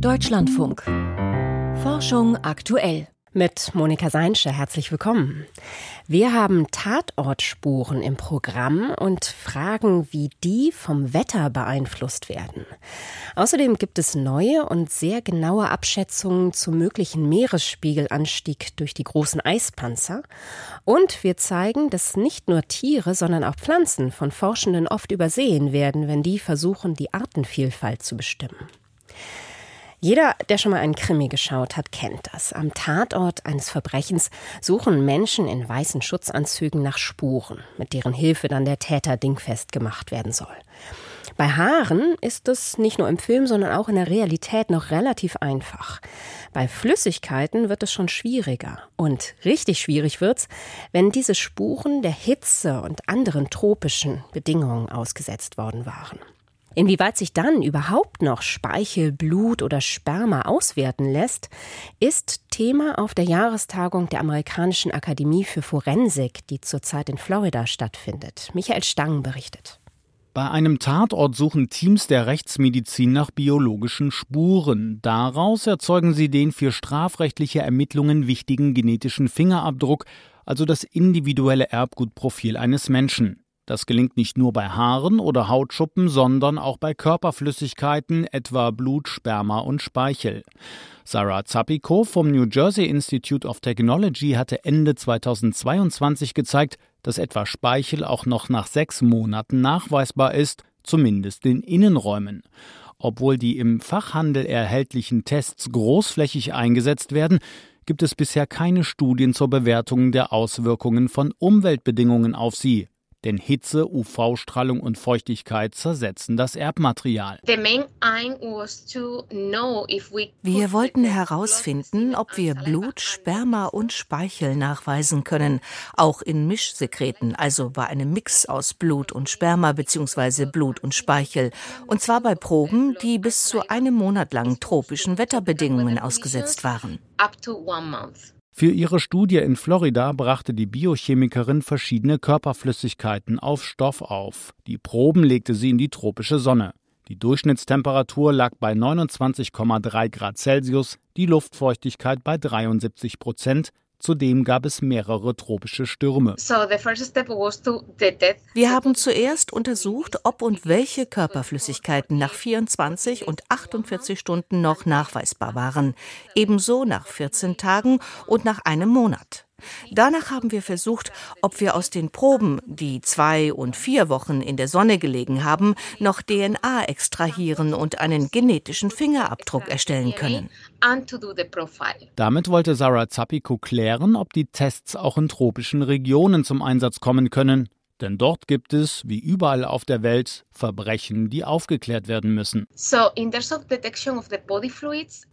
Deutschlandfunk. Forschung aktuell. Mit Monika Seinsche herzlich willkommen. Wir haben Tatortspuren im Programm und fragen, wie die vom Wetter beeinflusst werden. Außerdem gibt es neue und sehr genaue Abschätzungen zum möglichen Meeresspiegelanstieg durch die großen Eispanzer. Und wir zeigen, dass nicht nur Tiere, sondern auch Pflanzen von Forschenden oft übersehen werden, wenn die versuchen, die Artenvielfalt zu bestimmen. Jeder, der schon mal einen Krimi geschaut hat, kennt das. Am Tatort eines Verbrechens suchen Menschen in weißen Schutzanzügen nach Spuren, mit deren Hilfe dann der Täter dingfest gemacht werden soll. Bei Haaren ist es nicht nur im Film, sondern auch in der Realität noch relativ einfach. Bei Flüssigkeiten wird es schon schwieriger. Und richtig schwierig wird's, wenn diese Spuren der Hitze und anderen tropischen Bedingungen ausgesetzt worden waren. Inwieweit sich dann überhaupt noch Speichel, Blut oder Sperma auswerten lässt, ist Thema auf der Jahrestagung der Amerikanischen Akademie für Forensik, die zurzeit in Florida stattfindet. Michael Stang berichtet. Bei einem Tatort suchen Teams der Rechtsmedizin nach biologischen Spuren. Daraus erzeugen sie den für strafrechtliche Ermittlungen wichtigen genetischen Fingerabdruck, also das individuelle Erbgutprofil eines Menschen. Das gelingt nicht nur bei Haaren oder Hautschuppen, sondern auch bei Körperflüssigkeiten, etwa Blut, Sperma und Speichel. Sarah Zapiko vom New Jersey Institute of Technology hatte Ende 2022 gezeigt, dass etwa Speichel auch noch nach sechs Monaten nachweisbar ist, zumindest in Innenräumen. Obwohl die im Fachhandel erhältlichen Tests großflächig eingesetzt werden, gibt es bisher keine Studien zur Bewertung der Auswirkungen von Umweltbedingungen auf sie, denn Hitze, UV-Strahlung und Feuchtigkeit zersetzen das Erbmaterial. Wir wollten herausfinden, ob wir Blut, Sperma und Speichel nachweisen können, auch in Mischsekreten, also bei einem Mix aus Blut und Sperma bzw. Blut und Speichel, und zwar bei Proben, die bis zu einem Monat lang tropischen Wetterbedingungen ausgesetzt waren. Für ihre Studie in Florida brachte die Biochemikerin verschiedene Körperflüssigkeiten auf Stoff auf. Die Proben legte sie in die tropische Sonne. Die Durchschnittstemperatur lag bei 29,3 Grad Celsius, die Luftfeuchtigkeit bei 73 Prozent, Zudem gab es mehrere tropische Stürme. Wir haben zuerst untersucht, ob und welche Körperflüssigkeiten nach 24 und 48 Stunden noch nachweisbar waren, ebenso nach 14 Tagen und nach einem Monat. Danach haben wir versucht, ob wir aus den Proben, die zwei und vier Wochen in der Sonne gelegen haben, noch DNA extrahieren und einen genetischen Fingerabdruck erstellen können. Damit wollte Sarah Zappico klären, ob die Tests auch in tropischen Regionen zum Einsatz kommen können. Denn dort gibt es, wie überall auf der Welt, Verbrechen, die aufgeklärt werden müssen.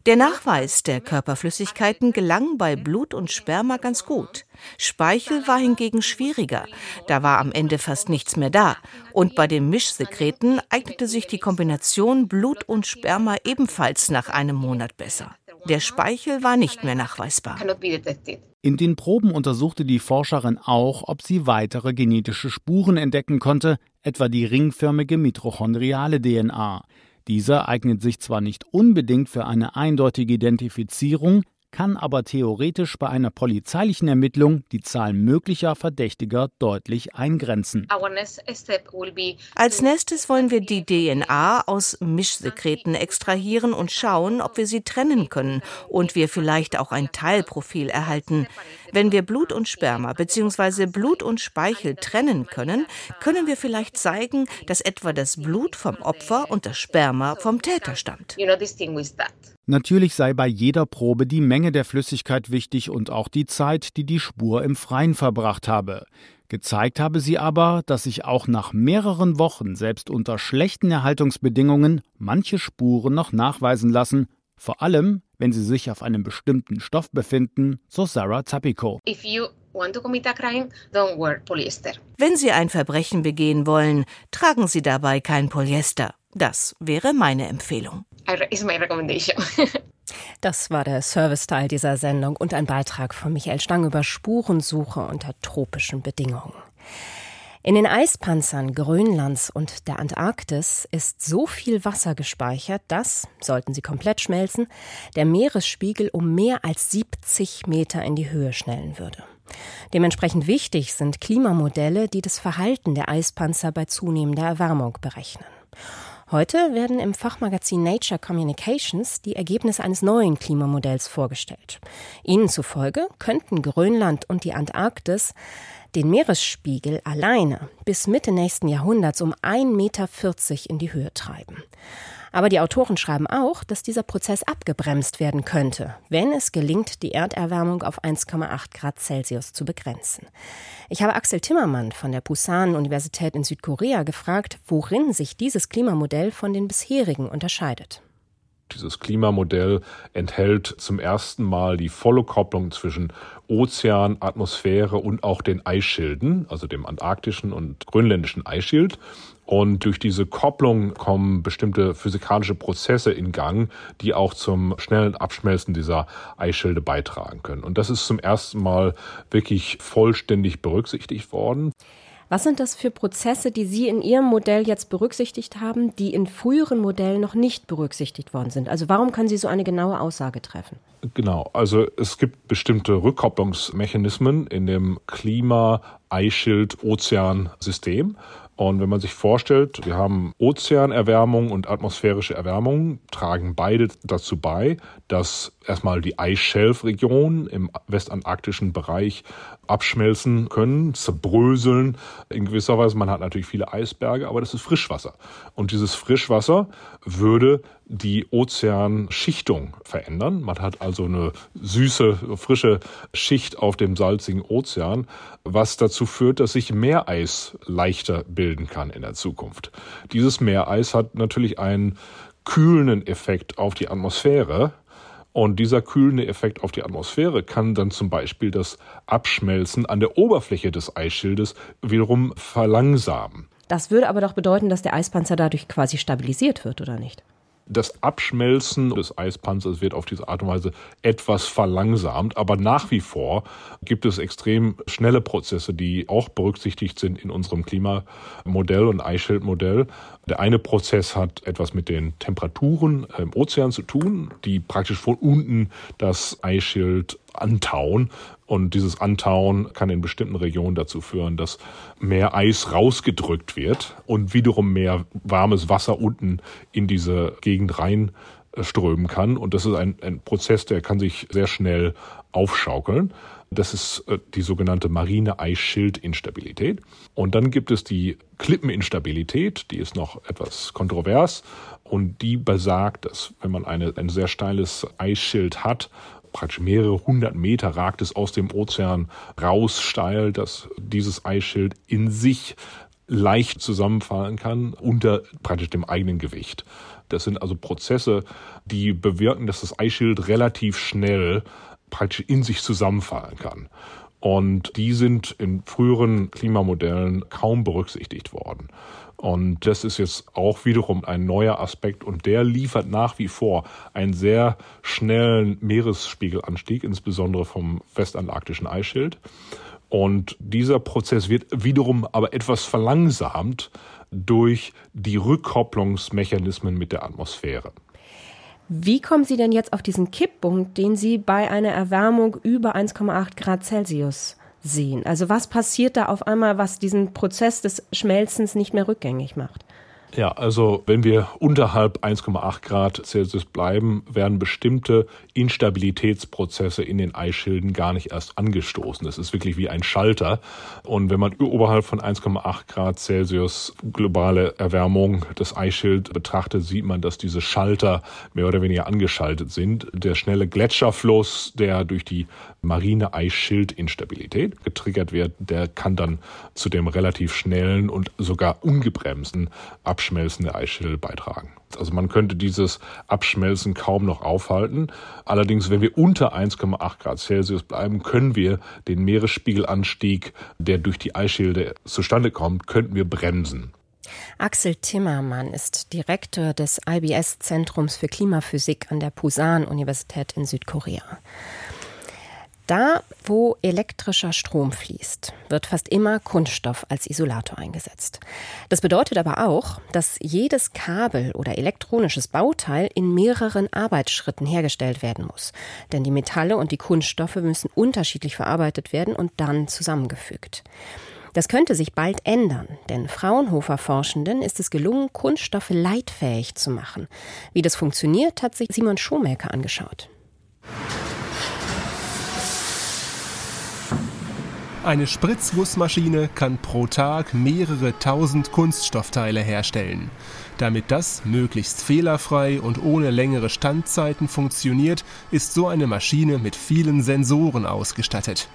Der Nachweis der Körperflüssigkeiten gelang bei Blut und Sperma ganz gut. Speichel war hingegen schwieriger. Da war am Ende fast nichts mehr da. Und bei den Mischsekreten eignete sich die Kombination Blut und Sperma ebenfalls nach einem Monat besser. Der Speichel war nicht mehr nachweisbar. In den Proben untersuchte die Forscherin auch, ob sie weitere genetische Spuren entdecken konnte, etwa die ringförmige mitochondriale DNA. Diese eignet sich zwar nicht unbedingt für eine eindeutige Identifizierung, kann aber theoretisch bei einer polizeilichen Ermittlung die Zahl möglicher Verdächtiger deutlich eingrenzen. Als nächstes wollen wir die DNA aus Mischsekreten extrahieren und schauen, ob wir sie trennen können und wir vielleicht auch ein Teilprofil erhalten. Wenn wir Blut und Sperma bzw. Blut und Speichel trennen können, können wir vielleicht zeigen, dass etwa das Blut vom Opfer und das Sperma vom Täter stammt. Natürlich sei bei jeder Probe die Menge der Flüssigkeit wichtig und auch die Zeit, die die Spur im Freien verbracht habe. Gezeigt habe sie aber, dass sich auch nach mehreren Wochen, selbst unter schlechten Erhaltungsbedingungen, manche Spuren noch nachweisen lassen, vor allem, wenn sie sich auf einem bestimmten Stoff befinden, so Sarah Zappico. Wenn Sie ein Verbrechen begehen wollen, tragen Sie dabei kein Polyester. Das wäre meine Empfehlung. Das war der Serviceteil dieser Sendung und ein Beitrag von Michael Stang über Spurensuche unter tropischen Bedingungen. In den Eispanzern Grönlands und der Antarktis ist so viel Wasser gespeichert, dass, sollten sie komplett schmelzen, der Meeresspiegel um mehr als 70 Meter in die Höhe schnellen würde. Dementsprechend wichtig sind Klimamodelle, die das Verhalten der Eispanzer bei zunehmender Erwärmung berechnen. Heute werden im Fachmagazin Nature Communications die Ergebnisse eines neuen Klimamodells vorgestellt. Ihnen zufolge könnten Grönland und die Antarktis den Meeresspiegel alleine bis Mitte nächsten Jahrhunderts um 1,40 Meter in die Höhe treiben. Aber die Autoren schreiben auch, dass dieser Prozess abgebremst werden könnte, wenn es gelingt, die Erderwärmung auf 1,8 Grad Celsius zu begrenzen. Ich habe Axel Timmermann von der Busan-Universität in Südkorea gefragt, worin sich dieses Klimamodell von den bisherigen unterscheidet. Dieses Klimamodell enthält zum ersten Mal die volle Kopplung zwischen Ozean, Atmosphäre und auch den Eisschilden, also dem antarktischen und grönländischen Eisschild. Und durch diese Kopplung kommen bestimmte physikalische Prozesse in Gang, die auch zum schnellen Abschmelzen dieser Eisschilde beitragen können. Und das ist zum ersten Mal wirklich vollständig berücksichtigt worden. Was sind das für Prozesse, die Sie in Ihrem Modell jetzt berücksichtigt haben, die in früheren Modellen noch nicht berücksichtigt worden sind? Also warum können Sie so eine genaue Aussage treffen? Genau, also es gibt bestimmte Rückkopplungsmechanismen in dem Klima-Eisschild-Ozean-System. Und wenn man sich vorstellt, wir haben Ozeanerwärmung und atmosphärische Erwärmung, tragen beide dazu bei, dass erstmal die Eisschelfregionen im westantarktischen Bereich abschmelzen können, zerbröseln in gewisser Weise. Man hat natürlich viele Eisberge, aber das ist Frischwasser. Und dieses Frischwasser würde die Ozeanschichtung verändern. Man hat also eine süße, frische Schicht auf dem salzigen Ozean, was dazu führt, dass sich Meereis leichter bilden kann in der Zukunft. Dieses Meereis hat natürlich einen kühlenden Effekt auf die Atmosphäre, und dieser kühlende Effekt auf die Atmosphäre kann dann zum Beispiel das Abschmelzen an der Oberfläche des Eisschildes wiederum verlangsamen. Das würde aber doch bedeuten, dass der Eispanzer dadurch quasi stabilisiert wird, oder nicht? Das Abschmelzen des Eispanzers wird auf diese Art und Weise etwas verlangsamt, aber nach wie vor gibt es extrem schnelle Prozesse, die auch berücksichtigt sind in unserem Klimamodell und Eisschildmodell. Der eine Prozess hat etwas mit den Temperaturen im Ozean zu tun, die praktisch von unten das Eisschild antauen. Und dieses Antauen kann in bestimmten Regionen dazu führen, dass mehr Eis rausgedrückt wird und wiederum mehr warmes Wasser unten in diese Gegend reinströmen kann. Und das ist ein, ein Prozess, der kann sich sehr schnell aufschaukeln. Das ist äh, die sogenannte marine Eisschildinstabilität. Und dann gibt es die Klippeninstabilität, die ist noch etwas kontrovers und die besagt, dass wenn man eine, ein sehr steiles Eisschild hat, praktisch mehrere hundert Meter ragt es aus dem Ozean raus steil, dass dieses Eisschild in sich leicht zusammenfallen kann unter praktisch dem eigenen Gewicht. Das sind also Prozesse, die bewirken, dass das Eisschild relativ schnell praktisch in sich zusammenfallen kann. Und die sind in früheren Klimamodellen kaum berücksichtigt worden. Und das ist jetzt auch wiederum ein neuer Aspekt und der liefert nach wie vor einen sehr schnellen Meeresspiegelanstieg, insbesondere vom westantarktischen Eisschild. Und dieser Prozess wird wiederum aber etwas verlangsamt durch die Rückkopplungsmechanismen mit der Atmosphäre. Wie kommen Sie denn jetzt auf diesen Kipppunkt, den Sie bei einer Erwärmung über 1,8 Grad Celsius sehen? Also was passiert da auf einmal, was diesen Prozess des Schmelzens nicht mehr rückgängig macht? Ja, also wenn wir unterhalb 1,8 Grad Celsius bleiben, werden bestimmte Instabilitätsprozesse in den Eisschilden gar nicht erst angestoßen. Das ist wirklich wie ein Schalter. Und wenn man oberhalb von 1,8 Grad Celsius globale Erwärmung des Eisschilds betrachtet, sieht man, dass diese Schalter mehr oder weniger angeschaltet sind. Der schnelle Gletscherfluss, der durch die marine Eisschildinstabilität getriggert wird, der kann dann zu dem relativ schnellen und sogar ungebremsten Abschmelzen der Eisschilde beitragen. Also man könnte dieses Abschmelzen kaum noch aufhalten. Allerdings, wenn wir unter 1,8 Grad Celsius bleiben, können wir den Meeresspiegelanstieg, der durch die Eisschilde zustande kommt, könnten wir bremsen. Axel Timmermann ist Direktor des IBS Zentrums für Klimaphysik an der Pusan Universität in Südkorea. Da, wo elektrischer Strom fließt, wird fast immer Kunststoff als Isolator eingesetzt. Das bedeutet aber auch, dass jedes Kabel oder elektronisches Bauteil in mehreren Arbeitsschritten hergestellt werden muss. Denn die Metalle und die Kunststoffe müssen unterschiedlich verarbeitet werden und dann zusammengefügt. Das könnte sich bald ändern, denn Fraunhofer-Forschenden ist es gelungen, Kunststoffe leitfähig zu machen. Wie das funktioniert, hat sich Simon Schomaker angeschaut. Eine Spritzgussmaschine kann pro Tag mehrere tausend Kunststoffteile herstellen. Damit das möglichst fehlerfrei und ohne längere Standzeiten funktioniert, ist so eine Maschine mit vielen Sensoren ausgestattet.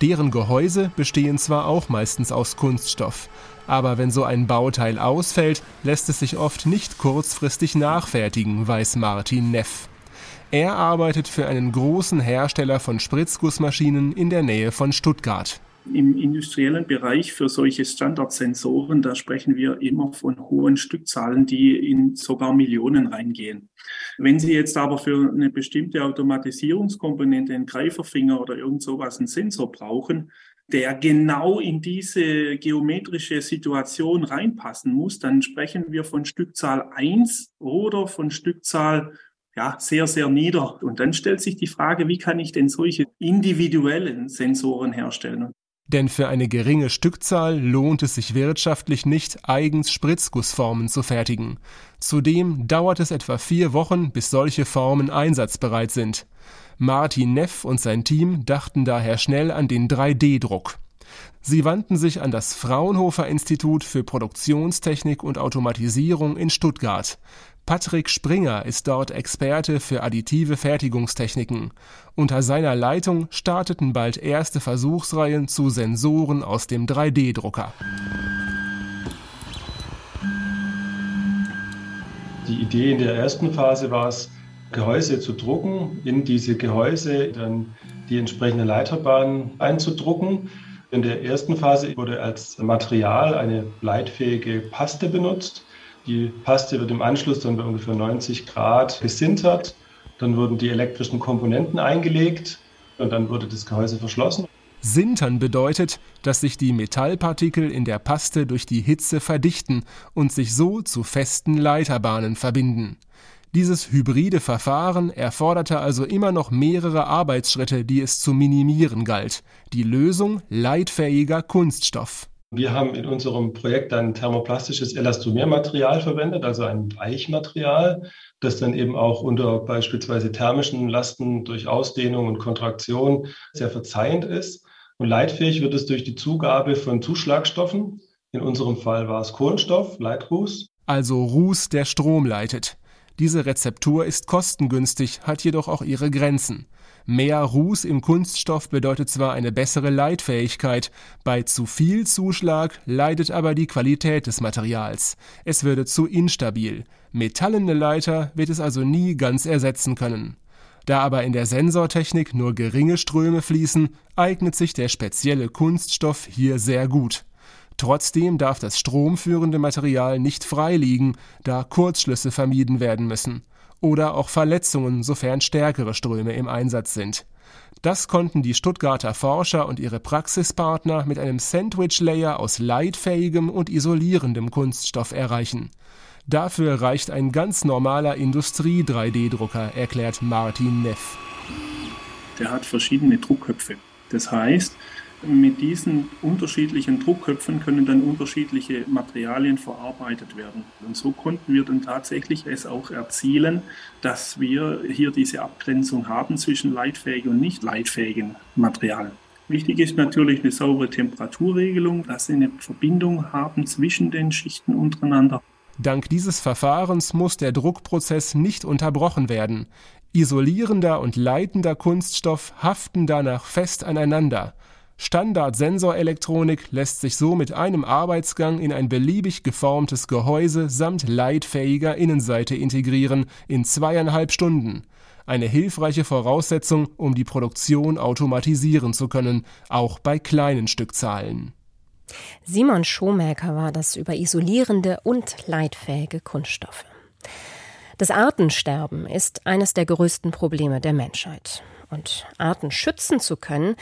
Deren Gehäuse bestehen zwar auch meistens aus Kunststoff, aber wenn so ein Bauteil ausfällt, lässt es sich oft nicht kurzfristig nachfertigen, weiß Martin Neff. Er arbeitet für einen großen Hersteller von Spritzgussmaschinen in der Nähe von Stuttgart. Im industriellen Bereich für solche Standardsensoren, da sprechen wir immer von hohen Stückzahlen, die in sogar Millionen reingehen. Wenn Sie jetzt aber für eine bestimmte Automatisierungskomponente einen Greiferfinger oder irgend sowas einen Sensor brauchen, der genau in diese geometrische Situation reinpassen muss, dann sprechen wir von Stückzahl eins oder von Stückzahl ja, sehr, sehr nieder. Und dann stellt sich die Frage, wie kann ich denn solche individuellen Sensoren herstellen? Denn für eine geringe Stückzahl lohnt es sich wirtschaftlich nicht, eigens Spritzgussformen zu fertigen. Zudem dauert es etwa vier Wochen, bis solche Formen einsatzbereit sind. Martin Neff und sein Team dachten daher schnell an den 3D-Druck. Sie wandten sich an das Fraunhofer Institut für Produktionstechnik und Automatisierung in Stuttgart. Patrick Springer ist dort Experte für additive Fertigungstechniken. Unter seiner Leitung starteten bald erste Versuchsreihen zu Sensoren aus dem 3D-Drucker. Die Idee in der ersten Phase war es, Gehäuse zu drucken, in diese Gehäuse dann die entsprechende Leiterbahn einzudrucken. In der ersten Phase wurde als Material eine leitfähige Paste benutzt. Die Paste wird im Anschluss dann bei ungefähr 90 Grad gesintert. Dann wurden die elektrischen Komponenten eingelegt und dann wurde das Gehäuse verschlossen. Sintern bedeutet, dass sich die Metallpartikel in der Paste durch die Hitze verdichten und sich so zu festen Leiterbahnen verbinden. Dieses hybride Verfahren erforderte also immer noch mehrere Arbeitsschritte, die es zu minimieren galt. Die Lösung leitfähiger Kunststoff. Wir haben in unserem Projekt ein thermoplastisches Elastomermaterial verwendet, also ein Weichmaterial, das dann eben auch unter beispielsweise thermischen Lasten durch Ausdehnung und Kontraktion sehr verzeihend ist. Und leitfähig wird es durch die Zugabe von Zuschlagstoffen. In unserem Fall war es Kohlenstoff, Leitruß. Also Ruß, der Strom leitet. Diese Rezeptur ist kostengünstig, hat jedoch auch ihre Grenzen. Mehr Ruß im Kunststoff bedeutet zwar eine bessere Leitfähigkeit, bei zu viel Zuschlag leidet aber die Qualität des Materials. Es würde zu instabil. Metallene Leiter wird es also nie ganz ersetzen können. Da aber in der Sensortechnik nur geringe Ströme fließen, eignet sich der spezielle Kunststoff hier sehr gut. Trotzdem darf das stromführende Material nicht frei liegen, da Kurzschlüsse vermieden werden müssen oder auch Verletzungen, sofern stärkere Ströme im Einsatz sind. Das konnten die Stuttgarter Forscher und ihre Praxispartner mit einem Sandwich-Layer aus leitfähigem und isolierendem Kunststoff erreichen. Dafür reicht ein ganz normaler Industrie-3D-Drucker, erklärt Martin Neff. Der hat verschiedene Druckköpfe. Das heißt, mit diesen unterschiedlichen Druckköpfen können dann unterschiedliche Materialien verarbeitet werden. Und so konnten wir dann tatsächlich es auch erzielen, dass wir hier diese Abgrenzung haben zwischen leitfähigen und nicht leitfähigen Materialien. Wichtig ist natürlich eine saubere Temperaturregelung, dass Sie eine Verbindung haben zwischen den Schichten untereinander. Dank dieses Verfahrens muss der Druckprozess nicht unterbrochen werden. Isolierender und leitender Kunststoff haften danach fest aneinander. Standard-Sensorelektronik lässt sich so mit einem Arbeitsgang in ein beliebig geformtes Gehäuse samt leitfähiger Innenseite integrieren in zweieinhalb Stunden. Eine hilfreiche Voraussetzung, um die Produktion automatisieren zu können, auch bei kleinen Stückzahlen. Simon Schomäker war das über isolierende und leitfähige Kunststoffe. Das Artensterben ist eines der größten Probleme der Menschheit. Und Arten schützen zu können,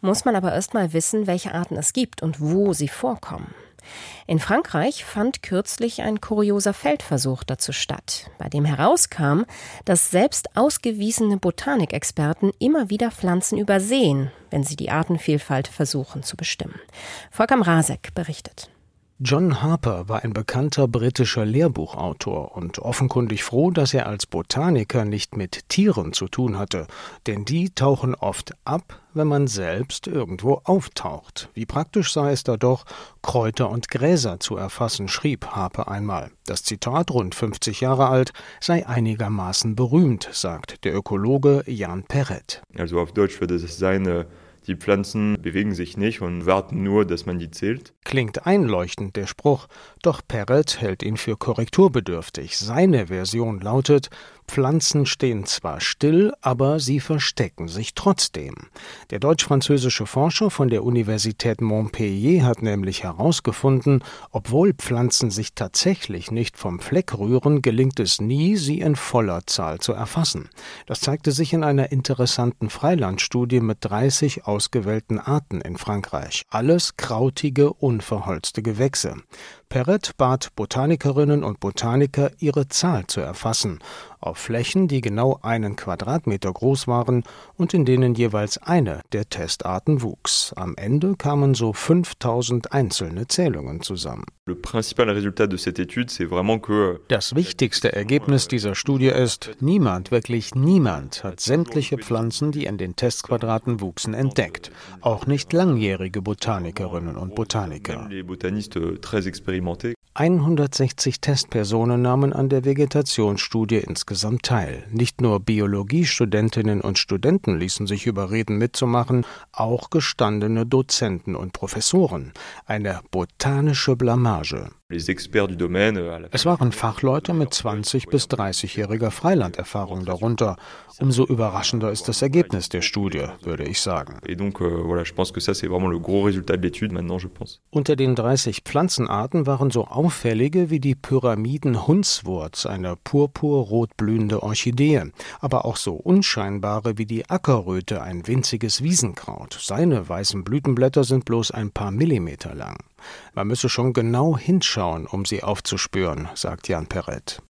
muss man aber erst mal wissen, welche Arten es gibt und wo sie vorkommen. In Frankreich fand kürzlich ein kurioser Feldversuch dazu statt, bei dem herauskam, dass selbst ausgewiesene Botanikexperten immer wieder Pflanzen übersehen, wenn sie die Artenvielfalt versuchen zu bestimmen. Volker Rasek berichtet. John Harper war ein bekannter britischer Lehrbuchautor und offenkundig froh, dass er als Botaniker nicht mit Tieren zu tun hatte, denn die tauchen oft ab, wenn man selbst irgendwo auftaucht. Wie praktisch sei es da doch, Kräuter und Gräser zu erfassen, schrieb Harper einmal. Das Zitat, rund 50 Jahre alt, sei einigermaßen berühmt, sagt der Ökologe Jan Perret. Also auf Deutsch würde es seine die Pflanzen bewegen sich nicht und warten nur, dass man die zählt. Klingt einleuchtend der Spruch, doch Perret hält ihn für korrekturbedürftig. Seine Version lautet Pflanzen stehen zwar still, aber sie verstecken sich trotzdem. Der deutsch-französische Forscher von der Universität Montpellier hat nämlich herausgefunden, obwohl Pflanzen sich tatsächlich nicht vom Fleck rühren, gelingt es nie, sie in voller Zahl zu erfassen. Das zeigte sich in einer interessanten Freilandstudie mit 30 ausgewählten Arten in Frankreich. Alles krautige, unverholzte Gewächse. Perret bat Botanikerinnen und Botaniker, ihre Zahl zu erfassen, auf Flächen, die genau einen Quadratmeter groß waren und in denen jeweils eine der Testarten wuchs. Am Ende kamen so 5000 einzelne Zählungen zusammen. Euh, das wichtigste Ergebnis dieser Studie ist, niemand, wirklich niemand, hat sämtliche Pflanzen, die in den Testquadraten wuchsen, entdeckt. Auch nicht langjährige Botanikerinnen und Botaniker. 160 Testpersonen nahmen an der Vegetationsstudie insgesamt teil. Nicht nur Biologiestudentinnen und Studenten ließen sich überreden mitzumachen, auch gestandene Dozenten und Professoren. Eine botanische Blamage. Euh, es waren Fachleute mit 20 bis 30-jähriger Freilanderfahrung darunter. Umso überraschender ist das Ergebnis der Studie, würde ich sagen. Euh, Unter den 30 Pflanzenarten waren so auffällige wie die Pyramiden-Hundswurz, eine purpurrot blühende Orchidee, aber auch so unscheinbare wie die Ackerröte, ein winziges Wiesenkraut. Seine weißen Blütenblätter sind bloß ein paar Millimeter lang. Man müsse schon genau hinschauen, um sie aufzuspüren, sagt Jan Perret.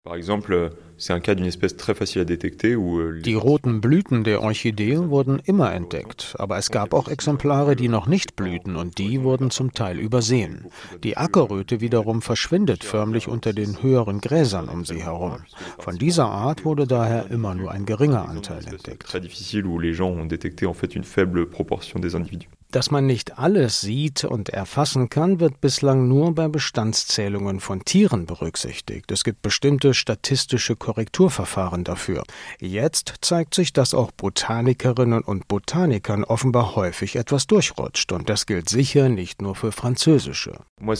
Euh, die roten Blüten der Orchidee wurden immer entdeckt, aber es gab auch Exemplare, die noch nicht blühten und die wurden zum Teil übersehen. Die Ackerröte wiederum verschwindet förmlich unter den höheren Gräsern um sie herum. Von dieser Art wurde daher immer nur ein geringer Anteil entdeckt. Dass man nicht alles sieht und erfassen kann, wird bislang nur bei Bestandszählungen von Tieren berücksichtigt. Es gibt bestimmte statistische Korrekturverfahren dafür. Jetzt zeigt sich, dass auch Botanikerinnen und Botanikern offenbar häufig etwas durchrutscht. Und das gilt sicher nicht nur für französische. Euh,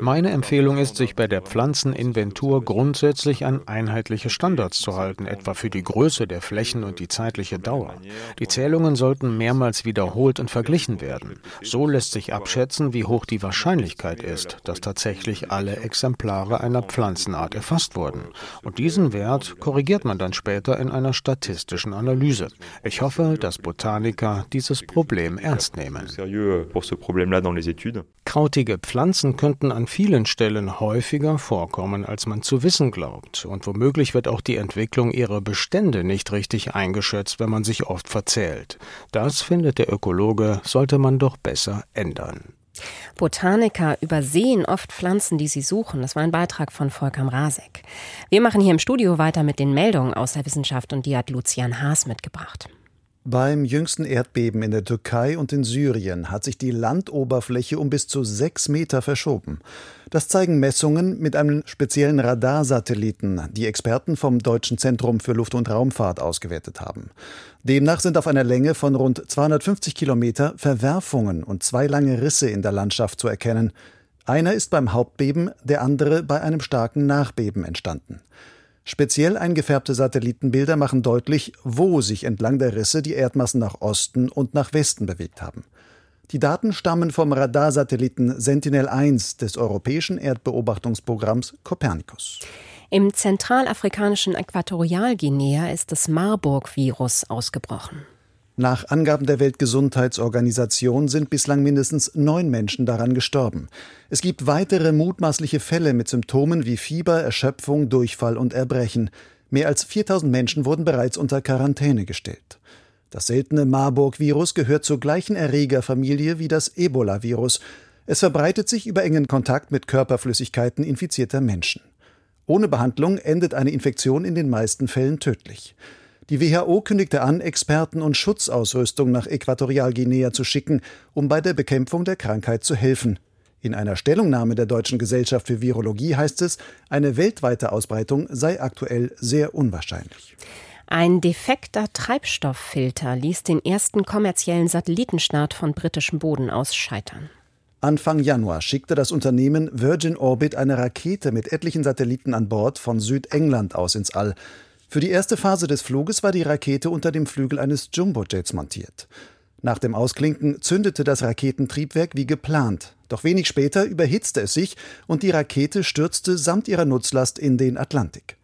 Meine Empfehlung ist, sich bei der Pflanzeninventur grundsätzlich an einheitliche Standards zu halten, etwa für die Größe der Flächen und die zeitliche Dauer. Die Zählungen sollten mehr mehrmals wiederholt und verglichen werden. So lässt sich abschätzen, wie hoch die Wahrscheinlichkeit ist, dass tatsächlich alle Exemplare einer Pflanzenart erfasst wurden. Und diesen Wert korrigiert man dann später in einer statistischen Analyse. Ich hoffe, dass Botaniker dieses Problem ernst nehmen. Krautige Pflanzen könnten an vielen Stellen häufiger vorkommen, als man zu wissen glaubt. Und womöglich wird auch die Entwicklung ihrer Bestände nicht richtig eingeschätzt, wenn man sich oft verzählt. Das findet der Ökologe, sollte man doch besser ändern. Botaniker übersehen oft Pflanzen, die sie suchen. Das war ein Beitrag von Volker Rasek. Wir machen hier im Studio weiter mit den Meldungen aus der Wissenschaft und die hat Lucian Haas mitgebracht. Beim jüngsten Erdbeben in der Türkei und in Syrien hat sich die Landoberfläche um bis zu sechs Meter verschoben. Das zeigen Messungen mit einem speziellen Radarsatelliten, die Experten vom Deutschen Zentrum für Luft- und Raumfahrt ausgewertet haben. Demnach sind auf einer Länge von rund 250 Kilometer Verwerfungen und zwei lange Risse in der Landschaft zu erkennen. Einer ist beim Hauptbeben, der andere bei einem starken Nachbeben entstanden. Speziell eingefärbte Satellitenbilder machen deutlich, wo sich entlang der Risse die Erdmassen nach Osten und nach Westen bewegt haben. Die Daten stammen vom Radarsatelliten Sentinel-1 des europäischen Erdbeobachtungsprogramms Copernicus. Im zentralafrikanischen Äquatorialguinea ist das Marburg-Virus ausgebrochen. Nach Angaben der Weltgesundheitsorganisation sind bislang mindestens neun Menschen daran gestorben. Es gibt weitere mutmaßliche Fälle mit Symptomen wie Fieber, Erschöpfung, Durchfall und Erbrechen. Mehr als 4000 Menschen wurden bereits unter Quarantäne gestellt. Das seltene Marburg-Virus gehört zur gleichen Erregerfamilie wie das Ebola-Virus. Es verbreitet sich über engen Kontakt mit Körperflüssigkeiten infizierter Menschen. Ohne Behandlung endet eine Infektion in den meisten Fällen tödlich. Die WHO kündigte an, Experten und Schutzausrüstung nach Äquatorialguinea zu schicken, um bei der Bekämpfung der Krankheit zu helfen. In einer Stellungnahme der Deutschen Gesellschaft für Virologie heißt es, eine weltweite Ausbreitung sei aktuell sehr unwahrscheinlich. Ein defekter Treibstofffilter ließ den ersten kommerziellen Satellitenstart von britischem Boden aus scheitern. Anfang Januar schickte das Unternehmen Virgin Orbit eine Rakete mit etlichen Satelliten an Bord von Südengland aus ins All. Für die erste Phase des Fluges war die Rakete unter dem Flügel eines Jumbojets montiert. Nach dem Ausklinken zündete das Raketentriebwerk wie geplant. Doch wenig später überhitzte es sich und die Rakete stürzte samt ihrer Nutzlast in den Atlantik.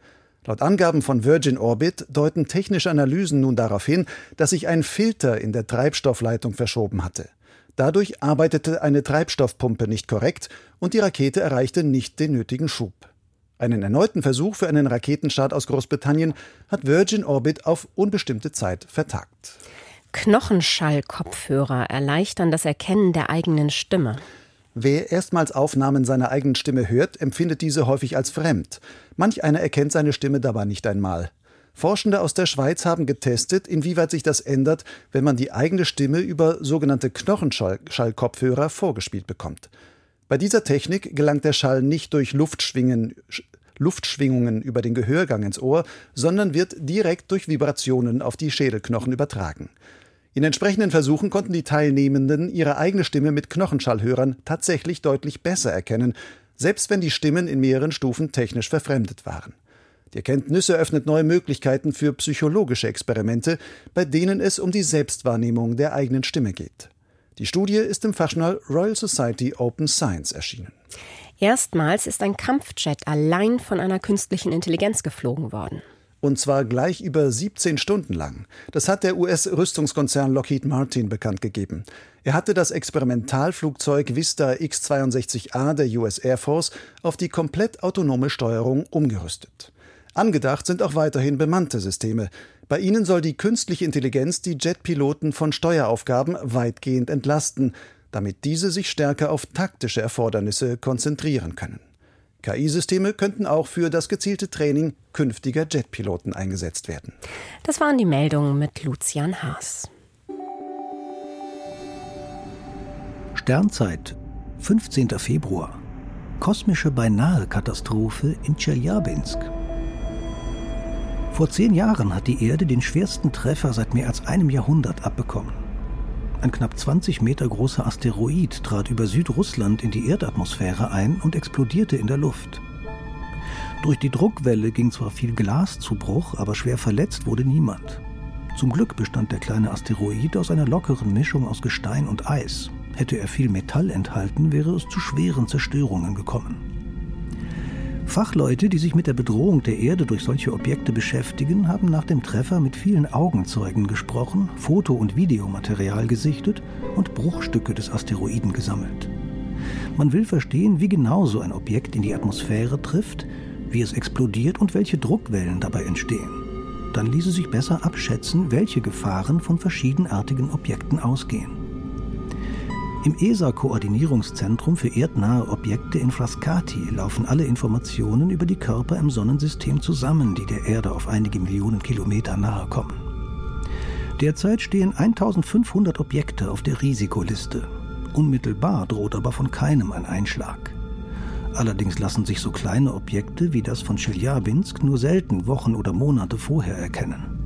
Laut Angaben von Virgin Orbit deuten technische Analysen nun darauf hin, dass sich ein Filter in der Treibstoffleitung verschoben hatte. Dadurch arbeitete eine Treibstoffpumpe nicht korrekt und die Rakete erreichte nicht den nötigen Schub. Einen erneuten Versuch für einen Raketenstart aus Großbritannien hat Virgin Orbit auf unbestimmte Zeit vertagt. Knochenschallkopfhörer erleichtern das Erkennen der eigenen Stimme. Wer erstmals Aufnahmen seiner eigenen Stimme hört, empfindet diese häufig als fremd. Manch einer erkennt seine Stimme dabei nicht einmal. Forschende aus der Schweiz haben getestet, inwieweit sich das ändert, wenn man die eigene Stimme über sogenannte Knochenschallkopfhörer vorgespielt bekommt. Bei dieser Technik gelangt der Schall nicht durch Luftschwingen, Luftschwingungen über den Gehörgang ins Ohr, sondern wird direkt durch Vibrationen auf die Schädelknochen übertragen. In entsprechenden Versuchen konnten die Teilnehmenden ihre eigene Stimme mit Knochenschallhörern tatsächlich deutlich besser erkennen, selbst wenn die Stimmen in mehreren Stufen technisch verfremdet waren. Die Erkenntnis eröffnet neue Möglichkeiten für psychologische Experimente, bei denen es um die Selbstwahrnehmung der eigenen Stimme geht. Die Studie ist im Fachjournal Royal Society Open Science erschienen. Erstmals ist ein Kampfjet allein von einer künstlichen Intelligenz geflogen worden. Und zwar gleich über 17 Stunden lang. Das hat der US-Rüstungskonzern Lockheed Martin bekannt gegeben. Er hatte das Experimentalflugzeug Vista X-62A der US Air Force auf die komplett autonome Steuerung umgerüstet. Angedacht sind auch weiterhin bemannte Systeme. Bei ihnen soll die künstliche Intelligenz die Jetpiloten von Steueraufgaben weitgehend entlasten, damit diese sich stärker auf taktische Erfordernisse konzentrieren können. KI-Systeme könnten auch für das gezielte Training künftiger Jetpiloten eingesetzt werden. Das waren die Meldungen mit Lucian Haas. Sternzeit, 15. Februar. Kosmische Beinahe-Katastrophe in Tscheljabinsk. Vor zehn Jahren hat die Erde den schwersten Treffer seit mehr als einem Jahrhundert abbekommen. Ein knapp 20 Meter großer Asteroid trat über Südrussland in die Erdatmosphäre ein und explodierte in der Luft. Durch die Druckwelle ging zwar viel Glas zu Bruch, aber schwer verletzt wurde niemand. Zum Glück bestand der kleine Asteroid aus einer lockeren Mischung aus Gestein und Eis. Hätte er viel Metall enthalten, wäre es zu schweren Zerstörungen gekommen. Fachleute, die sich mit der Bedrohung der Erde durch solche Objekte beschäftigen, haben nach dem Treffer mit vielen Augenzeugen gesprochen, Foto- und Videomaterial gesichtet und Bruchstücke des Asteroiden gesammelt. Man will verstehen, wie genau so ein Objekt in die Atmosphäre trifft, wie es explodiert und welche Druckwellen dabei entstehen. Dann ließe sich besser abschätzen, welche Gefahren von verschiedenartigen Objekten ausgehen. Im ESA-Koordinierungszentrum für erdnahe Objekte in Frascati laufen alle Informationen über die Körper im Sonnensystem zusammen, die der Erde auf einige Millionen Kilometer nahe kommen. Derzeit stehen 1500 Objekte auf der Risikoliste. Unmittelbar droht aber von keinem ein Einschlag. Allerdings lassen sich so kleine Objekte wie das von Chelyabinsk nur selten Wochen oder Monate vorher erkennen.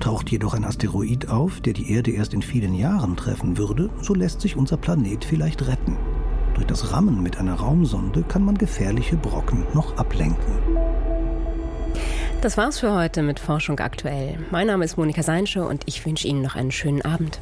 Taucht jedoch ein Asteroid auf, der die Erde erst in vielen Jahren treffen würde, so lässt sich unser Planet vielleicht retten. Durch das Rammen mit einer Raumsonde kann man gefährliche Brocken noch ablenken. Das war's für heute mit Forschung aktuell. Mein Name ist Monika Seinsche und ich wünsche Ihnen noch einen schönen Abend.